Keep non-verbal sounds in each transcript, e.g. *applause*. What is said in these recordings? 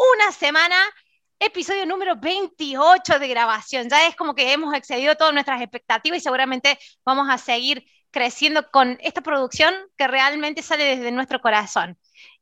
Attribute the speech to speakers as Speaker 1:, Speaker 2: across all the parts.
Speaker 1: una semana, episodio número 28 de grabación. Ya es como que hemos excedido todas nuestras expectativas y seguramente vamos a seguir creciendo con esta producción que realmente sale desde nuestro corazón.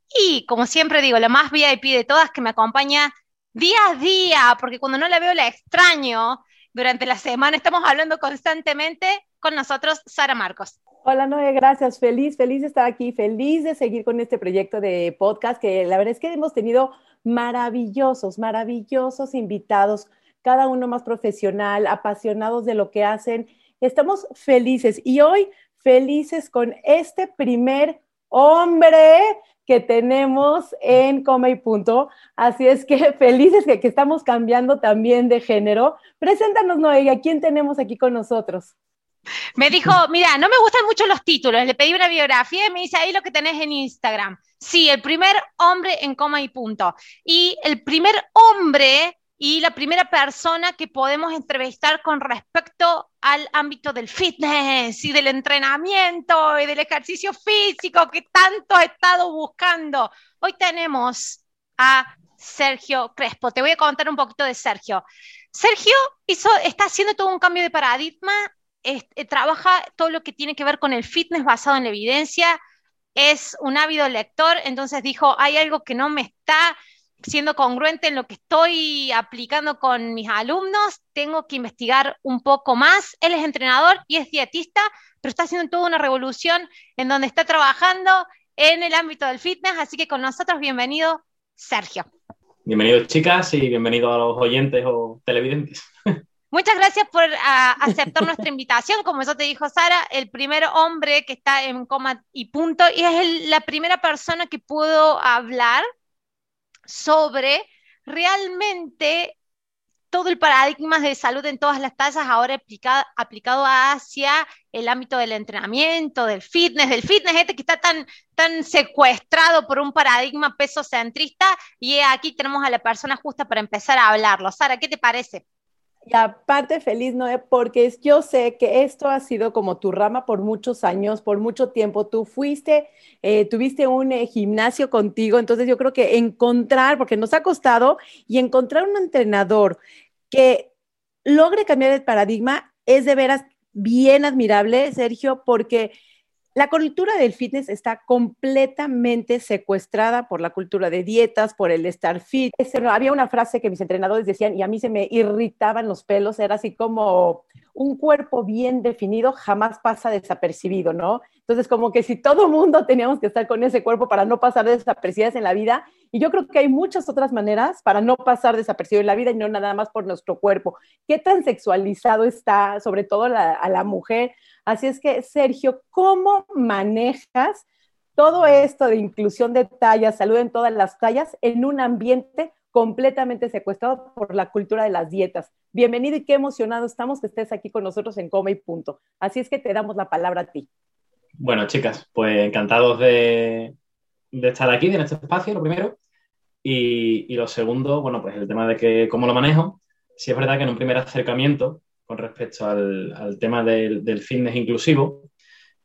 Speaker 1: Y como siempre digo, la más VIP de todas que me acompaña día a día, porque cuando no la veo la extraño durante la semana, estamos hablando constantemente con nosotros, Sara Marcos.
Speaker 2: Hola Noé, gracias. Feliz, feliz de estar aquí, feliz de seguir con este proyecto de podcast que la verdad es que hemos tenido maravillosos, maravillosos invitados, cada uno más profesional, apasionados de lo que hacen. Estamos felices y hoy felices con este primer hombre que tenemos en Coma y Punto. Así es que *laughs* felices que, que estamos cambiando también de género. Preséntanos, Noé, ¿a quién tenemos aquí con nosotros?
Speaker 1: Me dijo, mira, no me gustan mucho los títulos, le pedí una biografía y me dice ahí lo que tenés en Instagram. Sí, el primer hombre en coma y punto. Y el primer hombre y la primera persona que podemos entrevistar con respecto al ámbito del fitness y del entrenamiento y del ejercicio físico que tanto he estado buscando. Hoy tenemos a Sergio Crespo. Te voy a contar un poquito de Sergio. Sergio hizo, está haciendo todo un cambio de paradigma eh, trabaja todo lo que tiene que ver con el fitness basado en la evidencia, es un ávido lector, entonces dijo, hay algo que no me está siendo congruente en lo que estoy aplicando con mis alumnos, tengo que investigar un poco más. Él es entrenador y es dietista, pero está haciendo toda una revolución en donde está trabajando en el ámbito del fitness, así que con nosotros, bienvenido, Sergio.
Speaker 3: Bienvenidos chicas y bienvenidos a los oyentes o televidentes. *laughs*
Speaker 1: Muchas gracias por ah, aceptar nuestra invitación. Como eso te dijo Sara, el primer hombre que está en coma y punto, y es la primera persona que pudo hablar sobre realmente todo el paradigma de salud en todas las tasas ahora aplicado, aplicado hacia el ámbito del entrenamiento, del fitness, del fitness este que está tan, tan secuestrado por un paradigma peso centrista y aquí tenemos a la persona justa para empezar a hablarlo. Sara, ¿qué te parece?
Speaker 2: Y aparte feliz, Noé, porque yo sé que esto ha sido como tu rama por muchos años, por mucho tiempo. Tú fuiste, eh, tuviste un eh, gimnasio contigo, entonces yo creo que encontrar, porque nos ha costado, y encontrar un entrenador que logre cambiar el paradigma es de veras bien admirable, Sergio, porque la cultura del fitness está completamente secuestrada por la cultura de dietas, por el estar fit. había una frase que mis entrenadores decían y a mí se me irritaban los pelos, era así como un cuerpo bien definido jamás pasa desapercibido, ¿no? Entonces, como que si todo mundo teníamos que estar con ese cuerpo para no pasar desapercibidas en la vida, y yo creo que hay muchas otras maneras para no pasar desapercibido en la vida y no nada más por nuestro cuerpo. ¿Qué tan sexualizado está, sobre todo a la mujer? Así es que, Sergio, ¿cómo manejas todo esto de inclusión de tallas, salud en todas las tallas, en un ambiente completamente secuestrado por la cultura de las dietas? Bienvenido y qué emocionado estamos que estés aquí con nosotros en Coma y Punto. Así es que te damos la palabra a ti.
Speaker 3: Bueno, chicas, pues encantados de, estar aquí en este espacio, lo primero. Y, lo segundo, bueno, pues el tema de que cómo lo manejo. Si es verdad que en un primer acercamiento con respecto al, tema del, fitness inclusivo,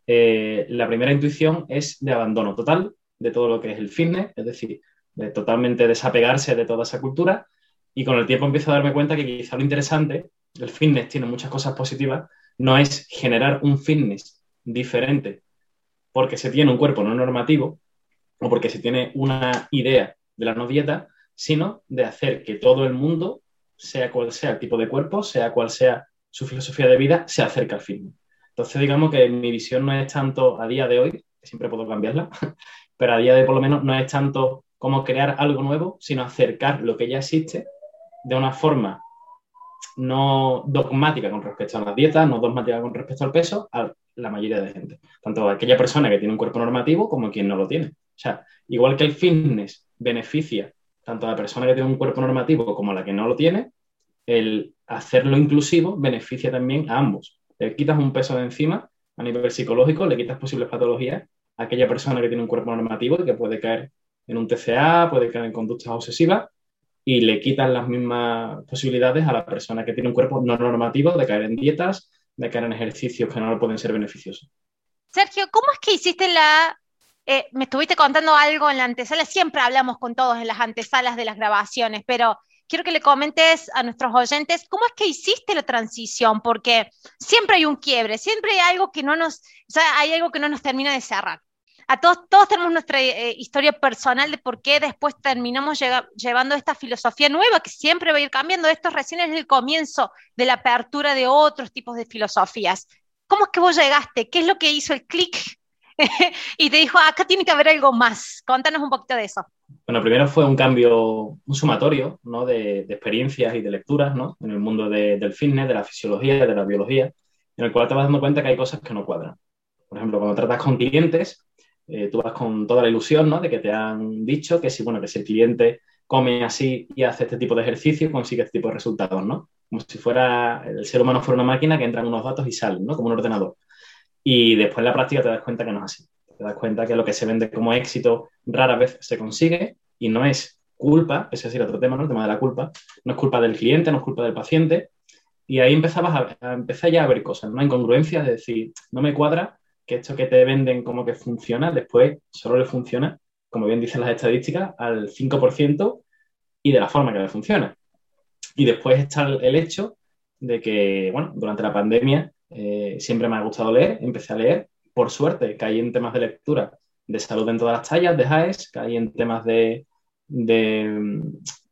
Speaker 3: eh, la primera intuición es de abandono total de todo lo que es el fitness, es decir, de totalmente desapegarse de toda esa cultura. Y con el tiempo empiezo a darme cuenta que quizá lo interesante, el fitness tiene muchas cosas positivas, no es generar un fitness diferente porque se tiene un cuerpo no normativo o porque se tiene una idea de la no dieta, sino de hacer que todo el mundo, sea cual sea el tipo de cuerpo, sea cual sea su filosofía de vida se acerca al fitness. Entonces, digamos que mi visión no es tanto a día de hoy, que siempre puedo cambiarla, *laughs* pero a día de hoy por lo menos no es tanto como crear algo nuevo, sino acercar lo que ya existe de una forma no dogmática con respecto a las dietas, no dogmática con respecto al peso, a la mayoría de gente. Tanto a aquella persona que tiene un cuerpo normativo como quien no lo tiene. O sea, igual que el fitness beneficia tanto a la persona que tiene un cuerpo normativo como a la que no lo tiene, el hacerlo inclusivo beneficia también a ambos. Le quitas un peso de encima a nivel psicológico, le quitas posibles patologías a aquella persona que tiene un cuerpo normativo y que puede caer en un TCA, puede caer en conductas obsesivas y le quitan las mismas posibilidades a la persona que tiene un cuerpo no normativo de caer en dietas, de caer en ejercicios que no pueden ser beneficiosos.
Speaker 1: Sergio, ¿cómo es que hiciste la... Eh, me estuviste contando algo en la antesala, siempre hablamos con todos en las antesalas de las grabaciones, pero quiero que le comentes a nuestros oyentes cómo es que hiciste la transición, porque siempre hay un quiebre, siempre hay algo que no nos, o sea, hay algo que no nos termina de cerrar a todos, todos tenemos nuestra eh, historia personal de por qué después terminamos llevando esta filosofía nueva que siempre va a ir cambiando. Esto recién es el comienzo de la apertura de otros tipos de filosofías. ¿Cómo es que vos llegaste? ¿Qué es lo que hizo el clic? *laughs* y te dijo, acá tiene que haber algo más. Contanos un poquito de eso.
Speaker 3: Bueno, primero fue un cambio, un sumatorio ¿no? de, experiencias y de lecturas ¿no? en el mundo del fitness, de la fisiología, de la biología, en el cual te vas dando cuenta que hay cosas que no cuadran. Por ejemplo, cuando tratas con clientes, eh, tú vas con toda la ilusión ¿no? de que te han dicho que si, bueno, que si el cliente come así y hace este tipo de ejercicio, consigue este tipo de resultados, ¿no? Como si fuera el ser humano fuera una máquina que entran unos datos y salen, ¿no? Como un ordenador. Y después en la práctica te das cuenta que no es así. Te das cuenta que lo que se vende como éxito rara vez se consigue y no es culpa, ese es el otro tema, ¿no? El tema de la culpa. No es culpa del cliente, no es culpa del paciente. Y ahí empezabas a, a empezar ya a ver cosas, ¿no? Incongruencias de decir, no me cuadra que esto que te venden como que funciona, después solo le funciona, como bien dicen las estadísticas, al 5% y de la forma que le funciona. Y después está el hecho de que, bueno, durante la pandemia eh, siempre me ha gustado leer, empecé a leer, por suerte caí en temas de lectura de salud en todas las tallas, de JAES, caí en temas de, de,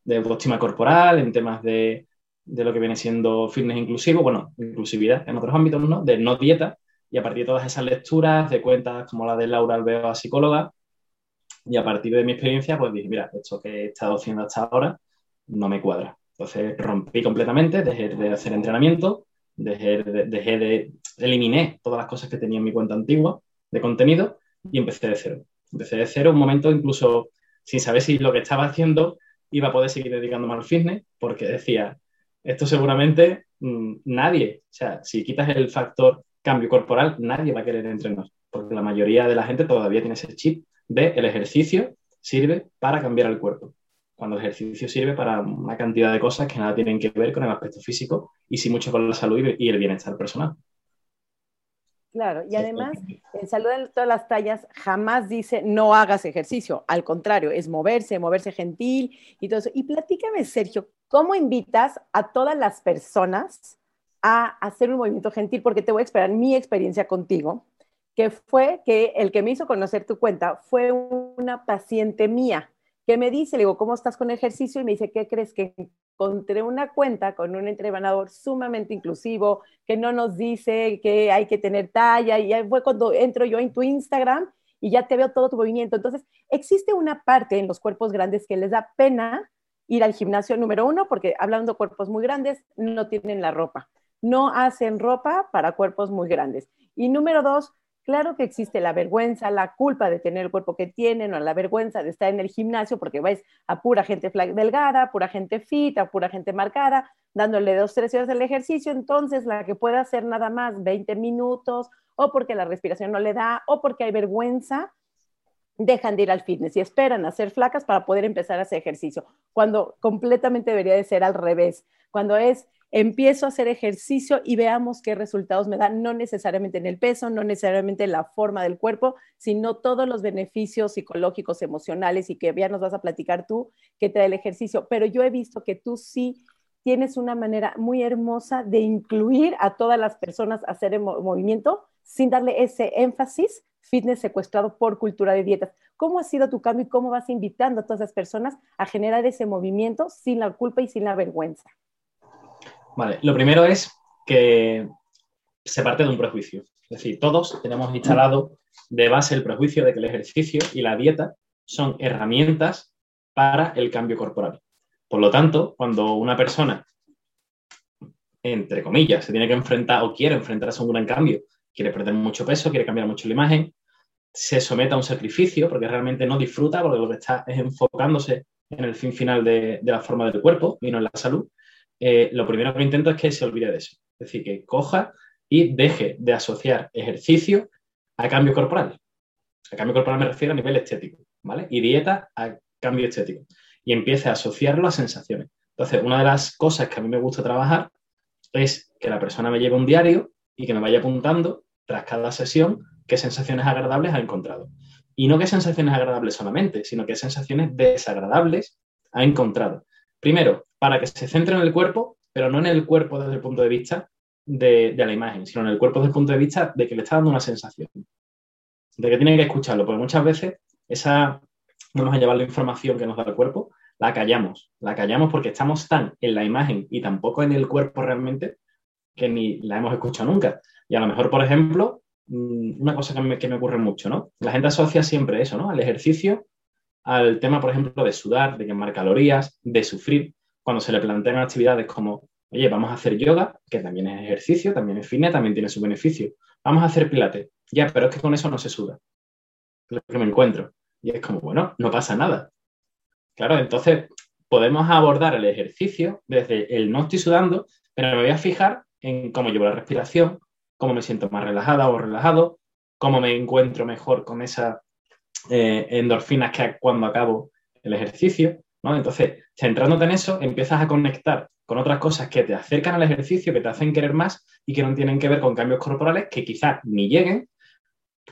Speaker 3: de autoestima corporal, en temas de, de, lo que viene siendo fitness inclusivo, bueno, inclusividad en otros ámbitos, ¿no? De no dieta, y a partir de todas esas lecturas, de cuentas como la de Laura Alveo, psicóloga, y a partir de mi experiencia, pues dije, mira, esto que he estado haciendo hasta ahora no me cuadra. Entonces rompí completamente, dejé de hacer entrenamiento, dejé de, dejé de eliminé todas las cosas que tenía en mi cuenta antigua de contenido y empecé de cero. Empecé de cero un momento incluso sin saber si lo que estaba haciendo iba a poder seguir dedicándome al fitness, porque decía, esto seguramente mmm, nadie, o sea, si quitas el factor cambio corporal, nadie va a querer entrenar, porque la mayoría de la gente todavía tiene ese chip de el ejercicio sirve para cambiar el cuerpo, cuando el ejercicio sirve para una cantidad de cosas que nada tienen que ver con el aspecto físico y sí mucho con la salud y el bienestar personal.
Speaker 2: Claro, y además, en salud de todas las tallas jamás dice no hagas ejercicio, al contrario, es moverse, moverse gentil y todo eso. Y platícame, Sergio, ¿cómo invitas a todas las personas a hacer un movimiento gentil, porque te voy a esperar mi experiencia contigo, que fue que el que me hizo conocer tu cuenta fue una paciente mía que me dice, le digo, ¿cómo estás con ejercicio? Y me dice, ¿qué crees? Que encontré una cuenta con un entrenador sumamente inclusivo, que no nos dice que hay que tener talla, y ahí fue cuando entro yo en tu Instagram y ya te veo todo tu movimiento. Entonces, existe una parte en los cuerpos grandes que les da pena ir al gimnasio, número uno, porque hablando de cuerpos muy grandes, no tienen la ropa no hacen ropa para cuerpos muy grandes. Y número dos, claro que existe la vergüenza, la culpa de tener el cuerpo que tienen o la vergüenza de estar en el gimnasio porque vais a pura gente delgada, pura gente fit, pura gente marcada, dándole dos, tres horas del ejercicio. Entonces, la que puede hacer nada más 20 minutos o porque la respiración no le da o porque hay vergüenza, dejan de ir al fitness y esperan a ser flacas para poder empezar a hacer ejercicio, cuando completamente debería de ser al revés, cuando es empiezo a hacer ejercicio y veamos qué resultados me dan, no necesariamente en el peso, no necesariamente en la forma del cuerpo, sino todos los beneficios psicológicos, emocionales y que ya nos vas a platicar tú que da el ejercicio. Pero yo he visto que tú sí tienes una manera muy hermosa de incluir a todas las personas a hacer el movimiento sin darle ese énfasis fitness secuestrado por cultura de dietas. ¿Cómo ha sido tu cambio y cómo vas invitando a todas las personas a generar ese movimiento sin la culpa y sin la vergüenza?
Speaker 3: Vale, lo primero es que se parte de un prejuicio. Es decir, todos tenemos instalado de base el prejuicio de que el ejercicio y la dieta son herramientas para el cambio corporal. Por lo tanto, cuando una persona, entre comillas, se tiene que enfrentar o quiere enfrentarse a un gran cambio, quiere perder mucho peso, quiere cambiar mucho la imagen, se somete a un sacrificio porque realmente no disfruta, porque lo que está es enfocándose en el fin final de, la forma del cuerpo y no en la salud, eh, lo primero que intento es que se olvide de eso. Es decir, que coja y deje de asociar ejercicio a cambio corporal. A cambio corporal me refiero a nivel estético, ¿vale? Y dieta a cambio estético. Y empiece a asociarlo a sensaciones. Entonces, una de las cosas que a mí me gusta trabajar es que la persona me lleve un diario y que me vaya apuntando tras cada sesión qué sensaciones agradables ha encontrado. Y no qué sensaciones agradables solamente, sino qué sensaciones desagradables ha encontrado. Primero, para que se centre en el cuerpo, pero no en el cuerpo desde el punto de vista de, la imagen, sino en el cuerpo desde el punto de vista de que le está dando una sensación, de que tiene que escucharlo, porque muchas veces esa, vamos a llevar la información que nos da el cuerpo, la callamos, la callamos porque estamos tan en la imagen y tampoco en el cuerpo realmente que ni la hemos escuchado nunca. Y a lo mejor, por ejemplo, mm, una cosa que me, que me ocurre mucho, ¿no? La gente asocia siempre eso, ¿no? Al ejercicio, al tema, por ejemplo, de sudar, de quemar calorías, de sufrir, cuando se le plantean actividades como Oye, vamos a hacer yoga, que también es ejercicio, también es fitness, también tiene su beneficio. Vamos a hacer pilates. Ya, pero es que con eso no se suda. Es lo que me encuentro. Y es como, bueno, no pasa nada. Claro, entonces podemos abordar el ejercicio desde el no estoy sudando, pero me voy a fijar en cómo llevo la respiración, cómo me siento más relajada o relajado, cómo me encuentro mejor con esas eh, endorfinas que cuando acabo el ejercicio. Entonces, centrándote en eso, empiezas a conectar con otras cosas que te acercan al ejercicio, que te hacen querer más y que no tienen que ver con cambios corporales que quizás ni lleguen,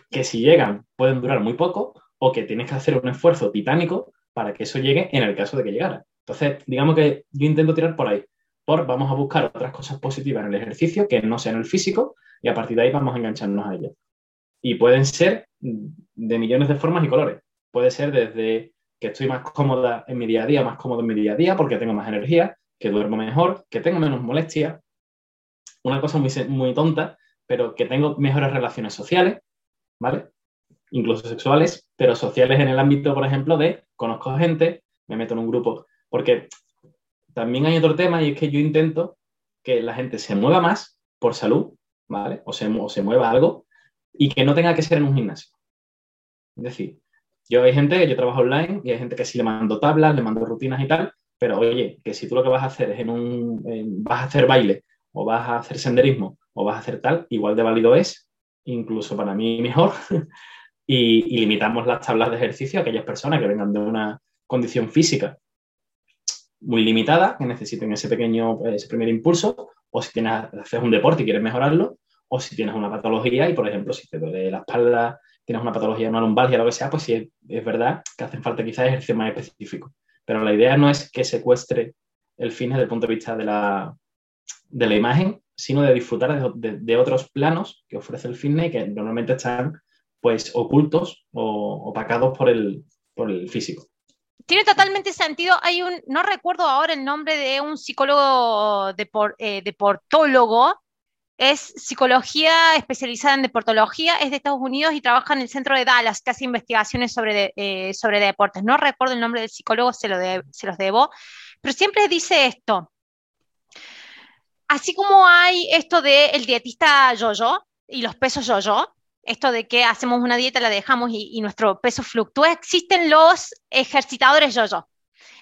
Speaker 3: que si llegan pueden durar muy poco o que tienes que hacer un esfuerzo titánico para que eso llegue en el caso de que llegara. Entonces, digamos que yo intento tirar por ahí, por vamos a buscar otras cosas positivas en el ejercicio que no sean el físico y a partir de ahí vamos a engancharnos a ello. Y pueden ser de millones de formas y colores. Puede ser desde que estoy más cómoda en mi día a día, más cómodo en mi día a día porque tengo más energía, que duermo mejor, que tengo menos molestias, una cosa muy, muy tonta, pero que tengo mejores relaciones sociales, ¿vale? Incluso sexuales, pero sociales en el ámbito, por ejemplo, de conozco gente, me meto en un grupo, porque también hay otro tema y es que yo intento que la gente se mueva más por salud, ¿vale? O se, o se mueva algo y que no tenga que ser en un gimnasio. Es decir, yo hay gente, yo trabajo online y hay gente que sí le mando tablas, le mando rutinas y tal, pero oye, que si tú lo que vas a hacer es en un, vas a hacer baile o vas a hacer senderismo o vas a hacer tal, igual de válido es, incluso para mí mejor, *laughs* y, limitamos las tablas de ejercicio a aquellas personas que vengan de una condición física muy limitada, que necesiten ese pequeño, ese primer impulso, o si tienes, haces un deporte y quieres mejorarlo, o si tienes una patología y, por ejemplo, si te duele la espalda, tienes una patología, una lumbalgia, lo que sea, pues sí, es, verdad que hacen falta quizás ejercicios más específicos. Pero la idea no es que secuestre el fin desde el punto de vista de la, de la imagen, sino de disfrutar de, otros planos que ofrece el fitness y que normalmente están pues ocultos o opacados por el, por el físico.
Speaker 1: Tiene totalmente sentido. Hay un, no recuerdo ahora el nombre de un psicólogo eh, deportólogo es psicología especializada en deportología, es de Estados Unidos y trabaja en el centro de Dallas, que hace investigaciones sobre, eh, sobre deportes. No recuerdo el nombre del psicólogo, se, lo se los debo, pero siempre dice esto. Así como hay esto del el dietista yo-yo y los pesos yo-yo, esto de que hacemos una dieta, la dejamos y, y nuestro peso fluctúa, existen los ejercitadores yo-yo.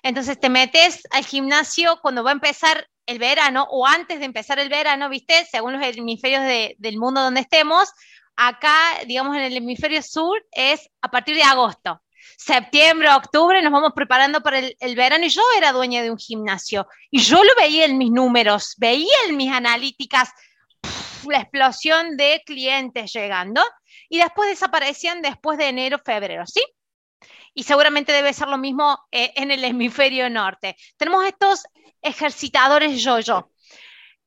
Speaker 1: Entonces te metes al gimnasio cuando va a empezar el verano o antes de empezar el verano, ¿viste? Según los hemisferios del mundo donde estemos, acá, digamos, en el hemisferio sur es a partir de agosto. Septiembre, octubre, nos vamos preparando para el, verano y yo era dueña de un gimnasio y yo lo veía en mis números, veía en mis analíticas la explosión de clientes llegando y después desaparecían después de enero, febrero, ¿sí? Y seguramente debe ser lo mismo eh, en el hemisferio norte. Tenemos estos ejercitadores yo-yo.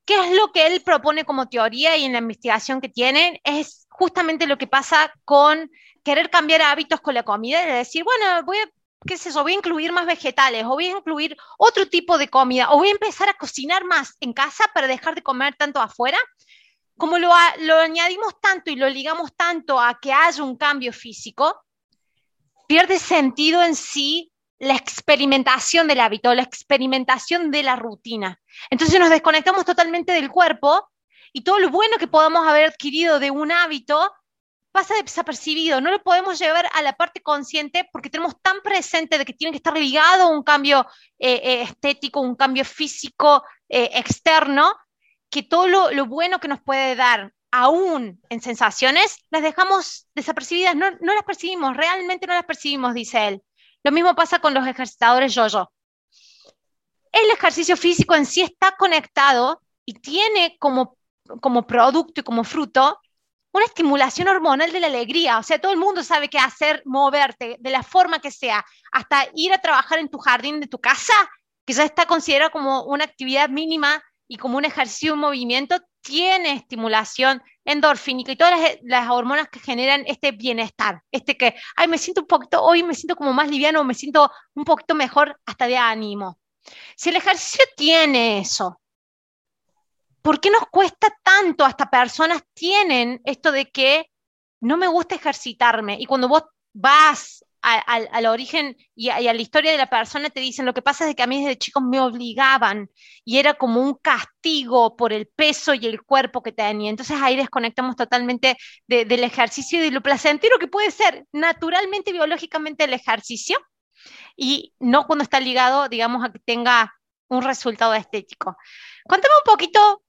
Speaker 1: ¿Qué es lo que él propone como teoría y en la investigación que tienen? Es justamente lo que pasa con querer cambiar hábitos con la comida, de decir, bueno, voy a, qué es eso, voy a incluir más vegetales, o voy a incluir otro tipo de comida, o voy a empezar a cocinar más en casa para dejar de comer tanto afuera. Como lo, lo añadimos tanto y lo ligamos tanto a que haya un cambio físico, pierde sentido en sí la experimentación del hábito, la experimentación de la rutina. Entonces nos desconectamos totalmente del cuerpo y todo lo bueno que podamos haber adquirido de un hábito pasa desapercibido, no lo podemos llevar a la parte consciente porque tenemos tan presente de que tiene que estar ligado a un cambio eh, eh, estético, un cambio físico eh, externo, que todo lo, bueno que nos puede dar aún en sensaciones, las dejamos desapercibidas, no, las percibimos, realmente no las percibimos, dice él. Lo mismo pasa con los ejercitadores yo-yo. El ejercicio físico en sí está conectado y tiene como, como producto y como fruto una estimulación hormonal de la alegría. O sea, todo el mundo sabe qué hacer, moverte de la forma que sea, hasta ir a trabajar en tu jardín de tu casa, que ya está considerado como una actividad mínima y como un ejercicio, un movimiento, tiene estimulación endorfínica y todas las, hormonas que generan este bienestar, este que, ay, me siento un poquito, hoy me siento como más liviano, me siento un poquito mejor hasta de ánimo. Si el ejercicio tiene eso, ¿por qué nos cuesta tanto? Hasta personas tienen esto de que no me gusta ejercitarme y cuando vos vas al origen y a, la historia de la persona te dicen lo que pasa es que a mí desde chicos me obligaban y era como un castigo por el peso y el cuerpo que tenía. Entonces ahí desconectamos totalmente del ejercicio y de lo placentero que puede ser naturalmente, biológicamente el ejercicio y no cuando está ligado, digamos, a que tenga un resultado estético. Cuéntame un poquito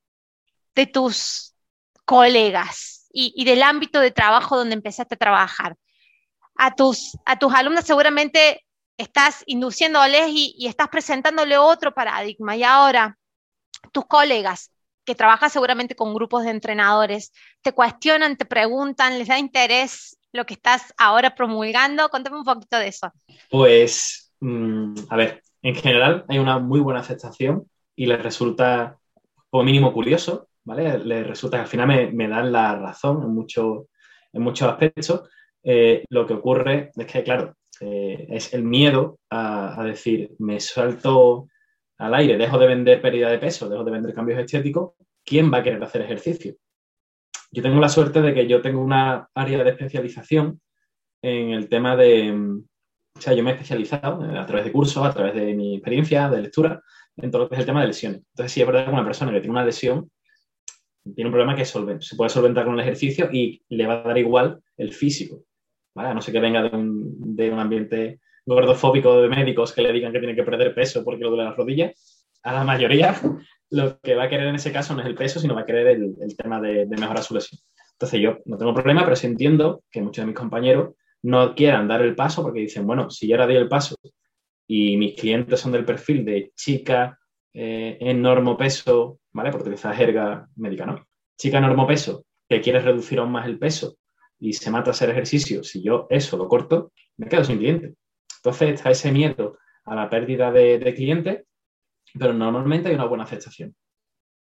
Speaker 1: de tus colegas y, del ámbito de trabajo donde empezaste a trabajar. A tus, a tus alumnos seguramente estás induciéndoles y, y estás presentándole otro paradigma. Y ahora, tus colegas, que trabajan seguramente con grupos de entrenadores, te cuestionan, te preguntan, les da interés lo que estás ahora promulgando. Cuéntame un poquito de eso.
Speaker 3: Pues, mm, a ver, en general hay una muy buena aceptación y les resulta como mínimo curioso ¿vale? Le resulta que al final me, dan la razón en, mucho, en muchos aspectos. Eh, lo que ocurre es que, claro, eh, es el miedo a, decir, me salto al aire, dejo de vender pérdida de peso, dejo de vender cambios estéticos, ¿quién va a querer hacer ejercicio? Yo tengo la suerte de que yo tengo una área de especialización en el tema de, o sea, yo me he especializado a través de cursos, a través de mi experiencia de lectura, en todo lo que es el tema de lesiones. Entonces, si es verdad que una persona que tiene una lesión tiene un problema que se puede solventar con el ejercicio y le va a dar igual el físico. ¿Vale? A no ser que venga de un, de un, ambiente gordofóbico de médicos que le digan que tiene que perder peso porque lo duele las rodillas. A la mayoría lo que va a querer en ese caso no es el peso, sino va a querer el, el tema de, de, mejorar su lesión. Entonces yo no tengo problema, pero sí entiendo que muchos de mis compañeros no quieran dar el paso porque dicen, bueno, si yo ahora doy el paso y mis clientes son del perfil de chica eh, enorme peso, ¿vale? Por utilizar jerga médica, ¿no? Chica enorme peso que quiere reducir aún más el peso y se mata a hacer ejercicio, si yo eso lo corto, me quedo sin cliente. Entonces está ese miedo a la pérdida de, de clientes, pero normalmente hay una buena aceptación.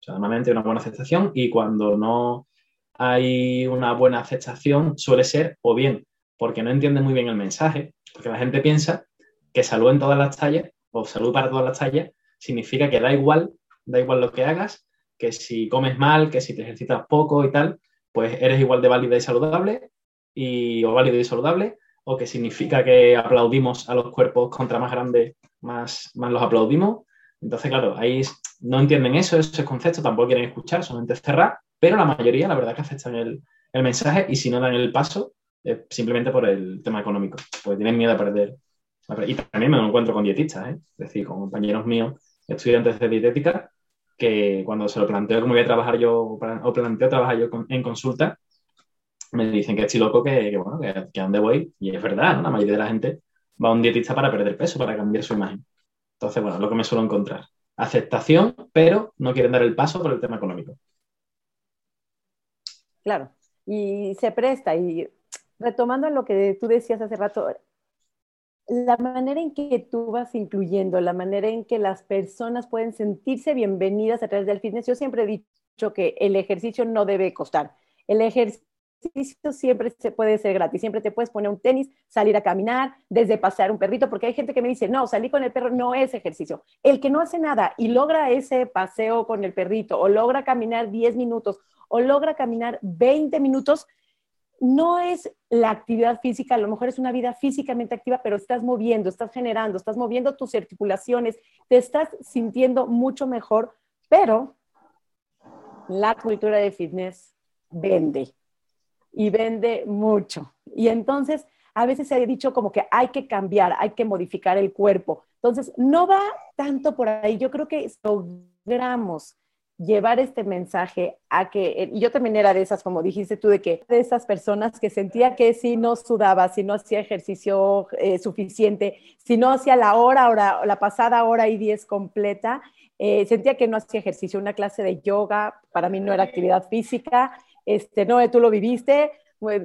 Speaker 3: Normalmente hay una buena aceptación y cuando no hay una buena aceptación suele ser o bien porque no entiende muy bien el mensaje, porque la gente piensa que salud en todas las tallas o salud para todas las tallas significa que da igual, da igual lo que hagas, que si comes mal, que si te ejercitas poco y tal, pues eres igual de válida y saludable, y, o válido y saludable, o que significa que aplaudimos a los cuerpos contra más grandes, más, más los aplaudimos. Entonces, claro, ahí no entienden eso, esos conceptos, tampoco quieren escuchar, solamente cerrar, pero la mayoría, la verdad, que aceptan el, mensaje y si no dan el paso, es simplemente por el tema económico, porque tienen miedo a perder. Y también me encuentro con dietistas, ¿eh? es decir, con compañeros míos estudiantes de dietética que cuando se lo planteo cómo voy a trabajar yo o planteo trabajar yo en consulta, me dicen que estoy loco, que, bueno, que, que dónde voy. Y es verdad, la mayoría de la gente va a un dietista para perder peso, para cambiar su imagen. Entonces, bueno, lo que me suelo encontrar. Aceptación, pero no quieren dar el paso por el tema económico.
Speaker 2: Claro, y se presta. Y retomando lo que tú decías hace rato, la manera en que tú vas incluyendo, la manera en que las personas pueden sentirse bienvenidas a través del fitness. Yo siempre he dicho que el ejercicio no debe costar. El ejercicio siempre se puede ser gratis. Siempre te puedes poner un tenis, salir a caminar, desde pasear un perrito, porque hay gente que me dice, no, salir con el perro no es ejercicio. El que no hace nada y logra ese paseo con el perrito, o logra caminar 10 minutos, o logra caminar 20 minutos, no es la actividad física, a lo mejor es una vida físicamente activa, pero estás moviendo, estás generando, estás moviendo tus articulaciones, te estás sintiendo mucho mejor, pero la cultura de fitness vende. y vende mucho. Y entonces a veces se ha dicho como que hay que cambiar, hay que modificar el cuerpo. Entonces, no va tanto por ahí. Yo creo que logramos llevar este mensaje a que, eh, yo también era de esas, como dijiste tú, de que de esas personas que sentía que si no sudaba, si no hacía ejercicio eh, suficiente, si no hacía la hora, hora, la pasada hora y diez completa, eh, sentía que no hacía ejercicio, una clase de yoga, para mí no era actividad física, este, no, tú lo viviste,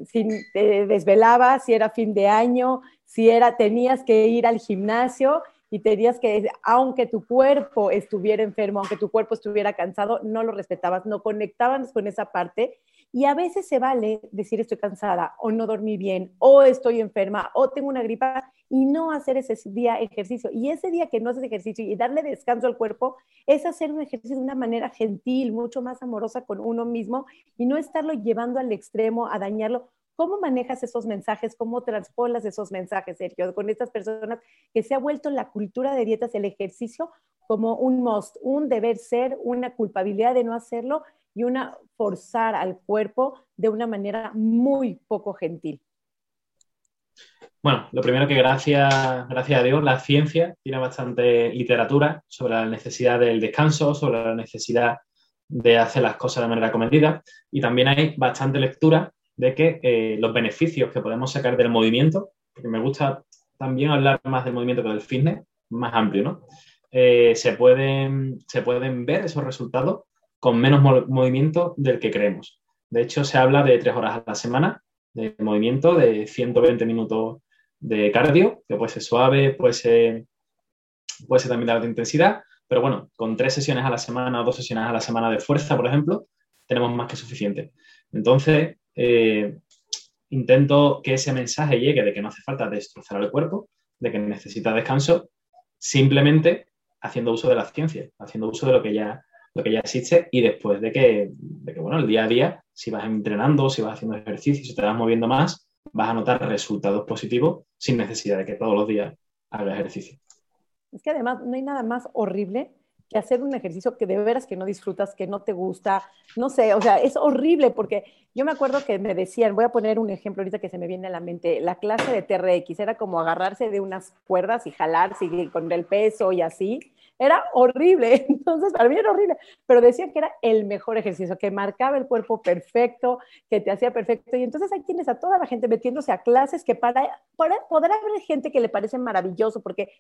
Speaker 2: si te desvelabas, si era fin de año, si era, tenías que ir al gimnasio y tenías que, aunque tu cuerpo estuviera enfermo, aunque tu cuerpo estuviera cansado, no lo respetabas, no conectabas con esa parte. Y a veces se vale decir estoy cansada o no dormí bien o estoy enferma o tengo una gripa y no hacer ese día ejercicio. Y ese día que no haces ejercicio y darle descanso al cuerpo es hacer un ejercicio de una manera gentil, mucho más amorosa con uno mismo y no estarlo llevando al extremo a dañarlo ¿Cómo manejas esos mensajes? ¿Cómo transpolas esos mensajes, Sergio, con estas personas que se ha vuelto la cultura de dietas, el ejercicio como un must, un deber ser, una culpabilidad de no hacerlo y una forzar al cuerpo de una manera muy poco gentil?
Speaker 3: Bueno, lo primero que gracias, gracias a Dios la ciencia tiene bastante literatura sobre la necesidad del descanso, sobre la necesidad de hacer las cosas de manera comedida y también hay bastante lectura de que eh, los beneficios que podemos sacar del movimiento, porque me gusta también hablar más del movimiento que del fitness, más amplio, ¿no? Eh, se, pueden, se pueden ver esos resultados con menos movimiento del que creemos. De hecho, se habla de tres horas a la semana de movimiento, de 120 minutos de cardio, que puede ser suave, puede ser, puede ser también de alta intensidad, pero bueno, con tres sesiones a la semana o dos sesiones a la semana de fuerza, por ejemplo, tenemos más que suficiente. Entonces, eh, intento que ese mensaje llegue de que no hace falta destrozar el cuerpo, de que necesita descanso, simplemente haciendo uso de la ciencia, haciendo uso de lo que ya, lo que ya existe y después de que, de que, bueno, el día a día, si vas entrenando, si vas haciendo ejercicio, si te vas moviendo más, vas a notar resultados positivos sin necesidad de que todos los días hagas ejercicio.
Speaker 2: Es que además no hay nada más horrible que hacer un ejercicio que de veras que no disfrutas, que no te gusta, no sé, o sea, es horrible porque yo me acuerdo que me decían, voy a poner un ejemplo ahorita que se me viene a la mente, la clase de TRX era como agarrarse de unas cuerdas y jalarse con el peso y así. Era horrible, *laughs* entonces para mí era horrible, pero decían que era el mejor ejercicio, que marcaba el cuerpo perfecto, que te hacía perfecto. Y entonces ahí tienes a toda la gente metiéndose a clases que para, para poder haber gente que le parece maravilloso, porque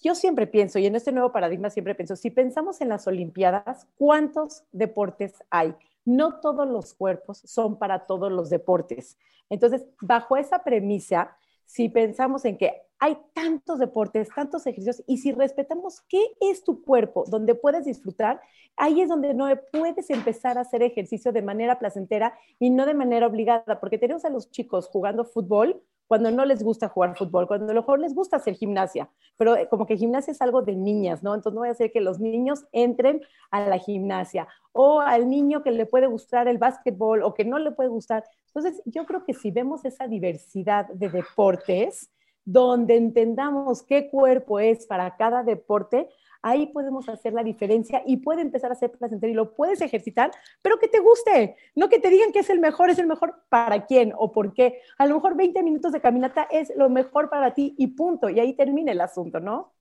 Speaker 2: yo siempre pienso, y en este nuevo paradigma siempre pienso, si pensamos en las Olimpiadas, ¿cuántos deportes hay? No todos los cuerpos son para todos los deportes. Entonces, bajo esa premisa, si pensamos en que hay tantos deportes, tantos ejercicios, y si respetamos qué es tu cuerpo, donde puedes disfrutar, ahí es donde no puedes empezar a hacer ejercicio de manera placentera y no de manera obligada, porque tenemos a los chicos jugando fútbol cuando no les gusta jugar fútbol, cuando a lo mejor les gusta hacer gimnasia, pero eh, como que gimnasia es algo de niñas, ¿no? Entonces no voy a hacer que los niños entren a la gimnasia o al niño que le puede gustar el básquetbol o que no le puede gustar. Entonces yo creo que si vemos esa diversidad de deportes, donde entendamos qué cuerpo es para cada deporte, ahí podemos hacer la diferencia y puede empezar a ser placentero y lo puedes ejercitar, pero que te guste, no que te digan que es el mejor, es el mejor para quién o por qué. A lo mejor 20 minutos de caminata es lo mejor para ti y punto, y ahí termina el asunto, ¿no?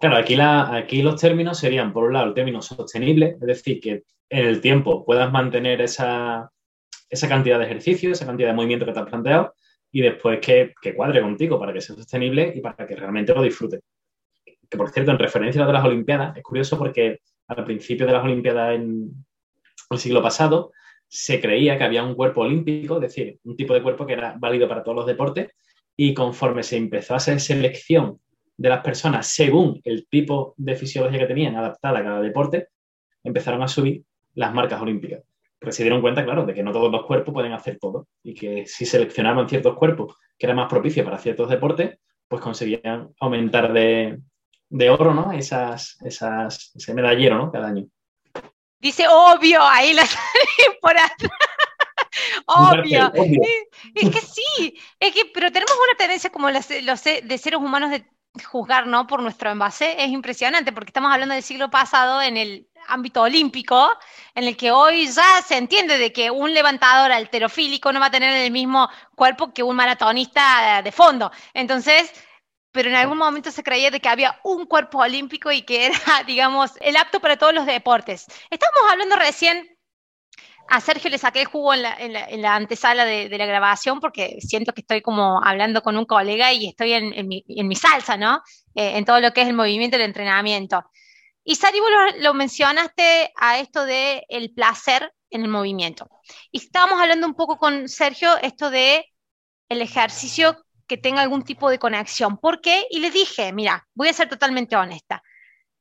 Speaker 3: Claro, aquí, los términos serían, por un lado, el término sostenible, es decir, que en el tiempo puedas mantener esa, esa cantidad de ejercicio, esa cantidad de movimiento que te has planteado, y después que, que, cuadre contigo para que sea sostenible y para que realmente lo disfrutes que por cierto, en referencia a de las Olimpiadas, es curioso porque al principio de las Olimpiadas en el siglo pasado se creía que había un cuerpo olímpico, es decir, un tipo de cuerpo que era válido para todos los deportes, y conforme se empezó a hacer selección de las personas según el tipo de fisiología que tenían adaptada a cada deporte, empezaron a subir las marcas olímpicas. Porque se dieron cuenta, claro, de que no todos los cuerpos pueden hacer todo y que si seleccionaban ciertos cuerpos que eran más propicios para ciertos deportes, pues conseguían aumentar de, de oro, ¿no? Esas, esas, ese medallero, ¿no? Cada año.
Speaker 1: Dice, obvio, ahí la *laughs* por atrás. obvio. Es, que sí, es que, pero tenemos una tendencia como los, de seres humanos de juzgar, ¿no? Por nuestro envase, es impresionante, porque estamos hablando del siglo pasado, en el ámbito olímpico, en el que hoy ya se entiende de que un levantador alterofílico no va a tener el mismo cuerpo que un maratonista de fondo. Entonces, pero en algún momento se creía de que había un cuerpo olímpico y que era, *laughs* digamos, el apto para todos los deportes. Estábamos hablando recién a Sergio le saqué el jugo en la, antesala de, la grabación porque siento que estoy como hablando con un colega y estoy en, mi, salsa, ¿no? Eh, en todo lo que es el movimiento y el entrenamiento. Y Sari, vos lo, mencionaste a esto de el placer en el movimiento. Y estábamos hablando un poco con Sergio esto de el ejercicio que tenga algún tipo de conexión. ¿Por qué? Y le dije, mira, voy a ser totalmente honesta.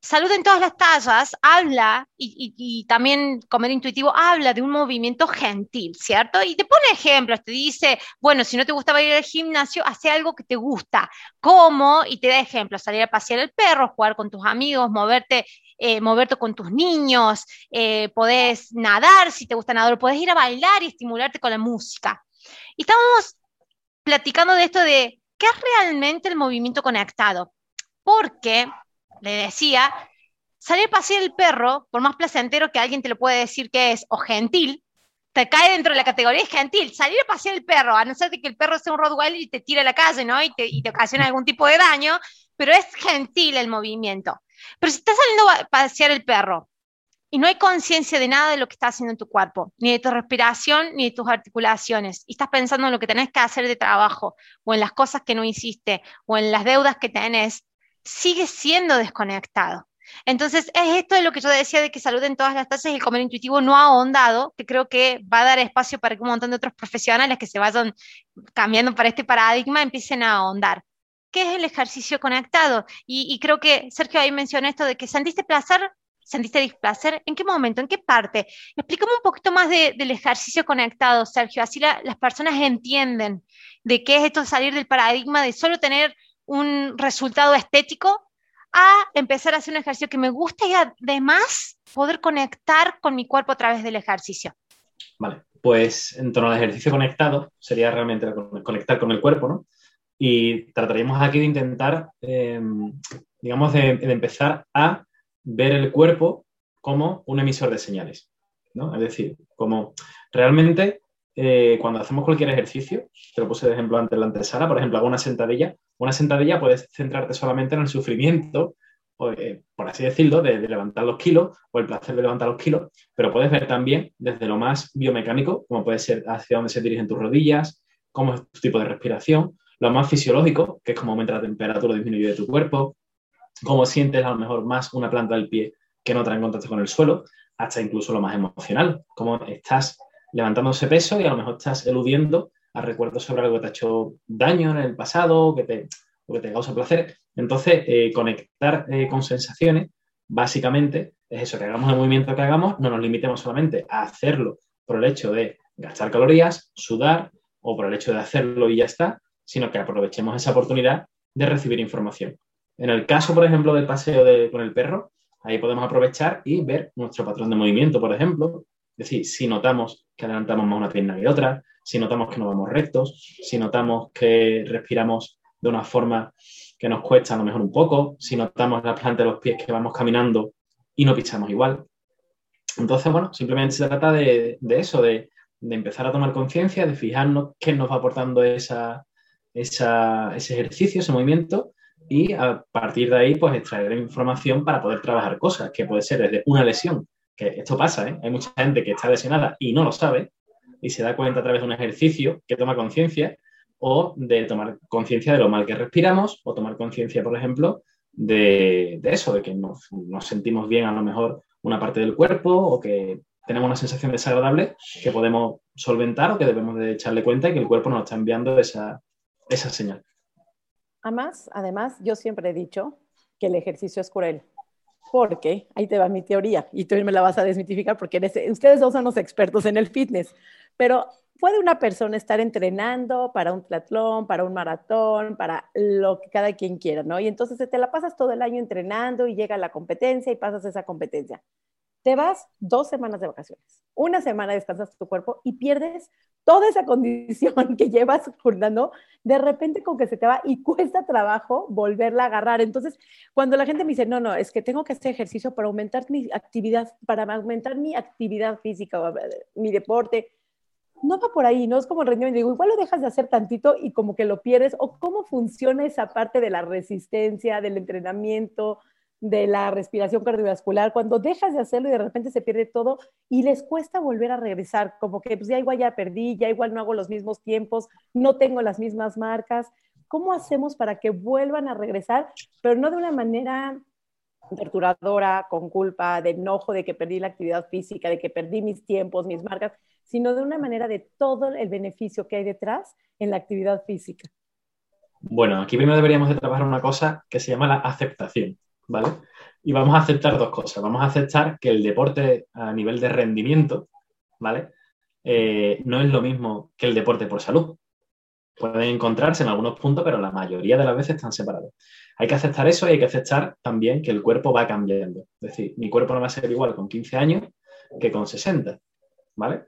Speaker 1: Salud en todas las tallas habla, y, también comer intuitivo habla de un movimiento gentil, ¿cierto? Y te pone ejemplos, te dice, bueno, si no te gustaba ir al gimnasio, hace algo que te gusta. ¿Cómo? Y te da ejemplos, salir a pasear el perro, jugar con tus amigos, moverte, eh, moverte con tus niños, eh, podés nadar, si te gusta nadar, podés ir a bailar y estimularte con la música. Y estábamos platicando de esto de qué es realmente el movimiento conectado. Porque le decía, salir a pasear el perro, por más placentero que alguien te lo puede decir que es, o gentil, te cae dentro de la categoría gentil. Salir a pasear el perro, a no ser que el perro sea un Rottweiler y te tire a la calle, ¿no? Y te, y te ocasiona algún tipo de daño, pero es gentil el movimiento. Pero si estás saliendo a pasear el perro y no hay conciencia de nada de lo que está haciendo en tu cuerpo, ni de tu respiración, ni de tus articulaciones, y estás pensando en lo que tenés que hacer de trabajo, o en las cosas que no hiciste, o en las deudas que tenés, sigue siendo desconectado. Entonces, es esto de lo que yo decía de que salud en todas las tasas y el comer intuitivo no ha ahondado, que creo que va a dar espacio para que un montón de otros profesionales que se vayan cambiando para este paradigma empiecen a ahondar. ¿Qué es el ejercicio conectado? Y, creo que Sergio ahí mencionó esto de que sentiste placer, sentiste displacer. ¿En qué momento? ¿En qué parte? Explícame un poquito más del ejercicio conectado, Sergio, así las personas entienden de qué es esto de salir del paradigma de solo tener un resultado estético a empezar a hacer un ejercicio que me gusta y además poder conectar con mi cuerpo a través del ejercicio.
Speaker 3: Vale, pues en torno al ejercicio conectado sería realmente conectar con el cuerpo, ¿no? Y trataríamos aquí de intentar, em, digamos, de, empezar a ver el cuerpo como un emisor de señales, ¿no? Es decir, como realmente eh, cuando hacemos cualquier ejercicio, te lo puse de ejemplo antes en la antesala, por ejemplo, hago una sentadilla, una sentadilla puedes centrarte solamente en el sufrimiento, eh, por así decirlo, de, levantar los kilos o el placer de levantar los kilos, pero puedes ver también desde lo más biomecánico, como puede ser hacia dónde se dirigen tus rodillas, cómo es tu tipo de respiración, lo más fisiológico, que es cómo aumenta la temperatura o disminuye de tu cuerpo, cómo sientes a lo mejor más una planta del pie que no otra en contacto con el suelo, hasta incluso lo más emocional, cómo estás levantando ese peso y a lo mejor estás eludiendo a recuerdos sobre algo que te ha hecho daño en el pasado que te, o que te causa placer. Entonces, eh, conectar eh, con sensaciones, básicamente, es eso, que hagamos el movimiento que hagamos, no nos limitemos solamente a hacerlo por el hecho de gastar calorías, sudar, o por el hecho de hacerlo y ya está, sino que aprovechemos esa oportunidad de recibir información. En el caso, por ejemplo, del paseo con el perro, ahí podemos aprovechar y ver nuestro patrón de movimiento, por ejemplo. Es decir, si notamos que adelantamos más una pierna que otra, si notamos que no vamos rectos, si notamos que respiramos de una forma que nos cuesta a lo mejor un poco, si notamos la planta de los pies que vamos caminando y no pisamos igual. Entonces, bueno, simplemente se trata de, eso, de, empezar a tomar conciencia, de fijarnos qué nos va aportando ese ejercicio, ese movimiento, y a partir de ahí, pues extraer información para poder trabajar cosas, que puede ser desde una lesión, que esto pasa, ¿eh? hay mucha gente que está lesionada y no lo sabe, y se da cuenta a través de un ejercicio que toma conciencia o de tomar conciencia de lo mal que respiramos o tomar conciencia, por ejemplo, de, eso, de que nos, sentimos bien a lo mejor una parte del cuerpo o que tenemos una sensación desagradable que podemos solventar o que debemos de echarle cuenta y que el cuerpo nos está enviando esa, esa señal.
Speaker 2: Además, además, yo siempre he dicho que el ejercicio es cruel porque ahí te va mi teoría y tú me la vas a desmitificar porque ustedes dos son los expertos en el fitness, pero puede una persona estar entrenando para un triatlón, para un maratón, para lo que cada quien quiera, ¿no? Y entonces te la pasas todo el año entrenando y llega la competencia y pasas esa competencia. Te vas dos semanas de vacaciones, una semana descansas tu cuerpo y pierdes toda esa condición *laughs* que llevas jurando, de repente con que se te va y cuesta trabajo volverla a agarrar. Entonces, cuando la gente me dice, no, no, es que tengo que hacer ejercicio para aumentar mi actividad, para aumentar mi actividad física, mi deporte, no va por ahí, no es como el rendimiento. Digo, igual lo dejas de hacer tantito y como que lo pierdes, o cómo funciona esa parte de la resistencia, del entrenamiento, de la respiración cardiovascular, cuando dejas de hacerlo y de repente se pierde todo y les cuesta volver a regresar, como que pues ya igual ya perdí, ya igual no hago los mismos tiempos, no tengo las mismas marcas. ¿Cómo hacemos para que vuelvan a regresar, pero no de una manera torturadora, con culpa, de enojo de que perdí la actividad física, de que perdí mis tiempos, mis marcas, sino de una manera de todo el beneficio que hay detrás en la actividad física?
Speaker 3: Bueno, aquí primero deberíamos de trabajar una cosa que se llama la aceptación. ¿Vale? Y vamos a aceptar dos cosas. Vamos a aceptar que el deporte a nivel de rendimiento, ¿vale? Eh, no es lo mismo que el deporte por salud. Pueden encontrarse en algunos puntos, pero la mayoría de las veces están separados. Hay que aceptar eso y hay que aceptar también que el cuerpo va cambiando. Es decir, mi cuerpo no va a ser igual con 15 años que con 60, ¿vale?